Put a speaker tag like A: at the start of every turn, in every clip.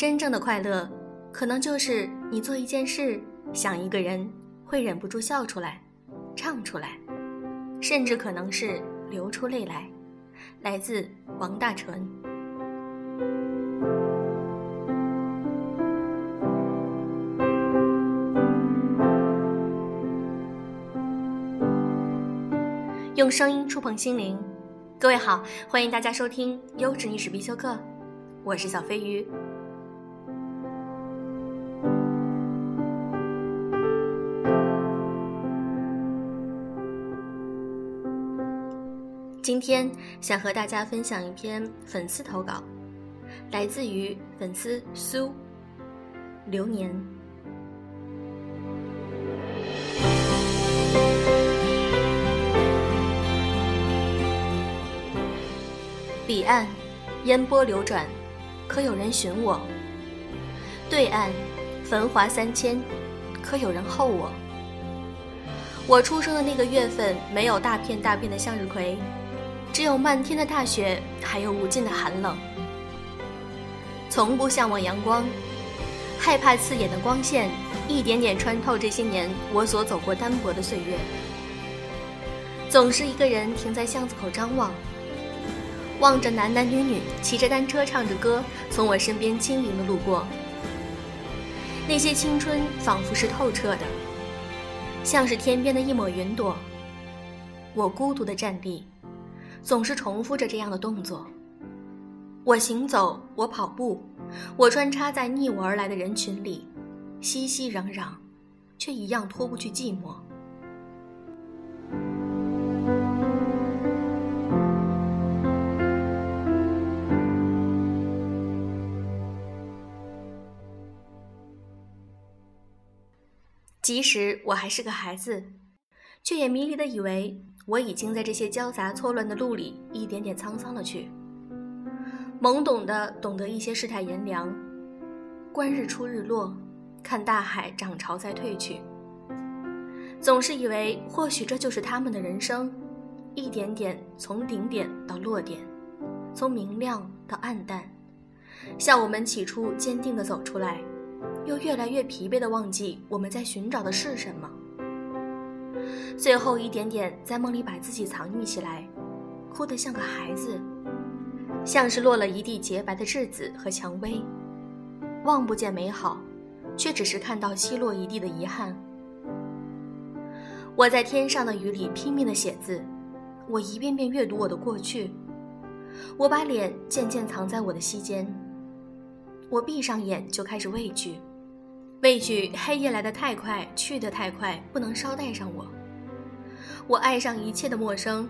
A: 真正的快乐，可能就是你做一件事，想一个人，会忍不住笑出来，唱出来，甚至可能是流出泪来。来自王大纯。用声音触碰心灵，各位好，欢迎大家收听《优质历史必修课》，我是小飞鱼。今天想和大家分享一篇粉丝投稿，来自于粉丝苏流年。彼岸，烟波流转，可有人寻我？对岸，繁华三千，可有人候我？我出生的那个月份，没有大片大片的向日葵，只有漫天的大雪，还有无尽的寒冷。从不向往阳光，害怕刺眼的光线一点点穿透这些年我所走过单薄的岁月。总是一个人停在巷子口张望。望着男男女女骑着单车唱着歌从我身边轻盈的路过，那些青春仿佛是透彻的，像是天边的一抹云朵。我孤独的站立，总是重复着这样的动作。我行走，我跑步，我穿插在逆我而来的人群里，熙熙攘攘，却一样脱不去寂寞。即使我还是个孩子，却也迷离的以为我已经在这些交杂错乱的路里一点点沧桑了去。懵懂的懂得一些世态炎凉，观日出日落，看大海涨潮再退去。总是以为或许这就是他们的人生，一点点从顶点到落点，从明亮到暗淡，像我们起初坚定的走出来。又越来越疲惫的忘记我们在寻找的是什么，最后一点点在梦里把自己藏匿起来，哭得像个孩子，像是落了一地洁白的稚子和蔷薇，望不见美好，却只是看到稀落一地的遗憾。我在天上的雨里拼命的写字，我一遍遍阅读我的过去，我把脸渐渐藏在我的膝间，我闭上眼就开始畏惧。畏惧黑夜来得太快，去得太快，不能捎带上我。我爱上一切的陌生，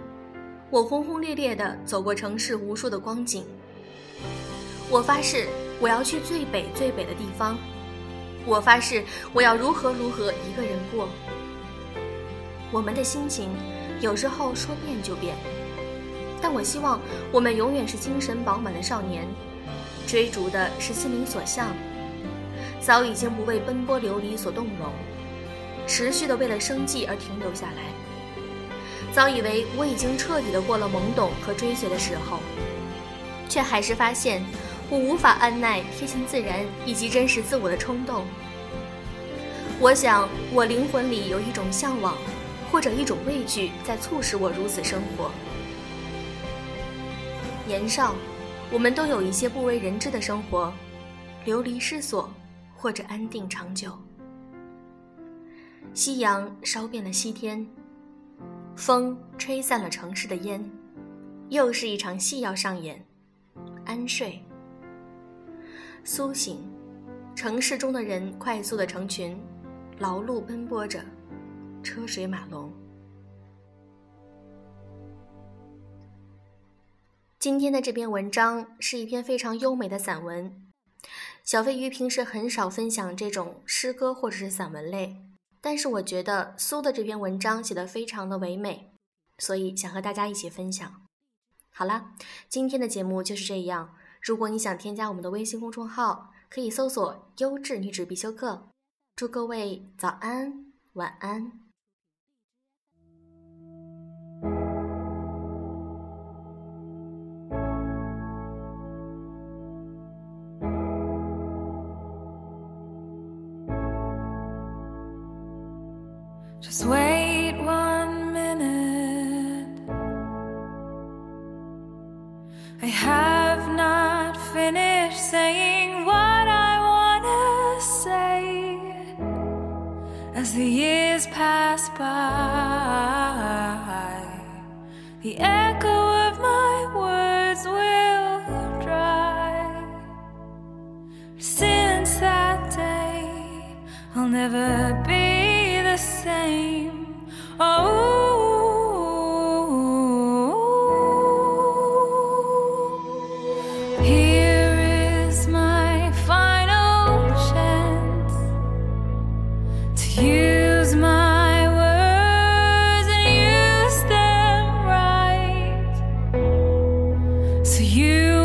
A: 我轰轰烈烈地走过城市无数的光景。我发誓，我要去最北最北的地方。我发誓，我要如何如何一个人过。我们的心情有时候说变就变，但我希望我们永远是精神饱满的少年，追逐的是心灵所向。早已经不为奔波流离所动容，持续的为了生计而停留下来。早以为我已经彻底的过了懵懂和追随的时候，却还是发现我无法按耐贴近自然以及真实自我的冲动。我想，我灵魂里有一种向往，或者一种畏惧，在促使我如此生活。年少，我们都有一些不为人知的生活，流离失所。或者安定长久。夕阳烧遍了西天，风吹散了城市的烟，又是一场戏要上演。安睡，苏醒，城市中的人快速的成群，劳碌奔波着，车水马龙。今天的这篇文章是一篇非常优美的散文。小飞鱼平时很少分享这种诗歌或者是散文类，但是我觉得苏的这篇文章写的非常的唯美，所以想和大家一起分享。好啦，今天的节目就是这样。如果你想添加我们的微信公众号，可以搜索“优质女子必修课”。祝各位早安，晚安。
B: Just wait one minute. I have not finished saying what I want to say as the years pass by. The echo of my words will dry. Since that day, I'll never be same. Oh, here is my final chance to use my words and use them right. So you.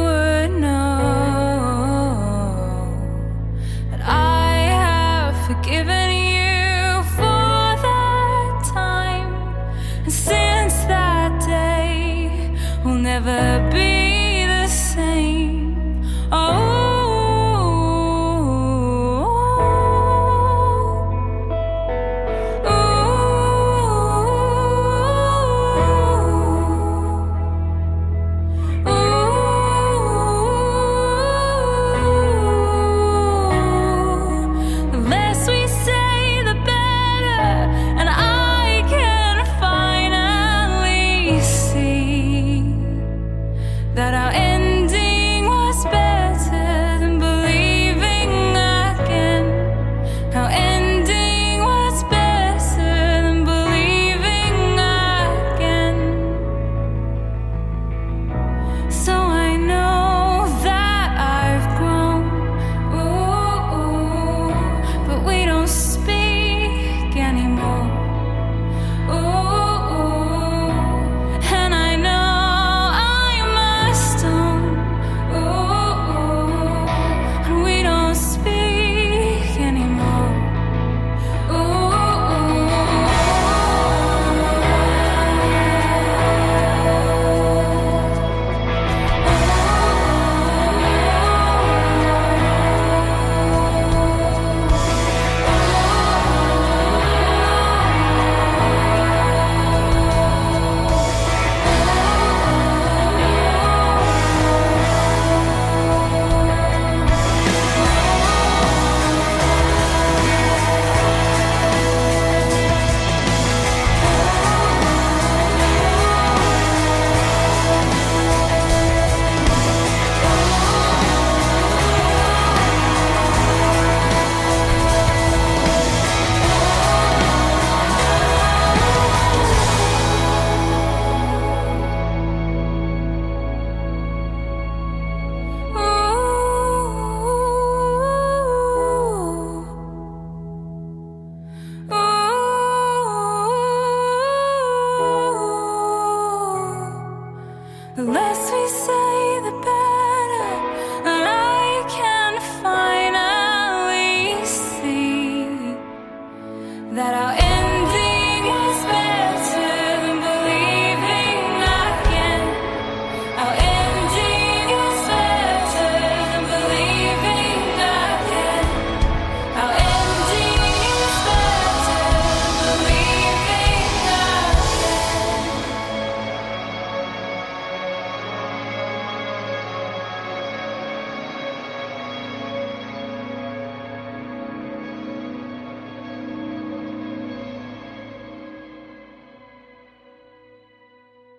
B: that I'll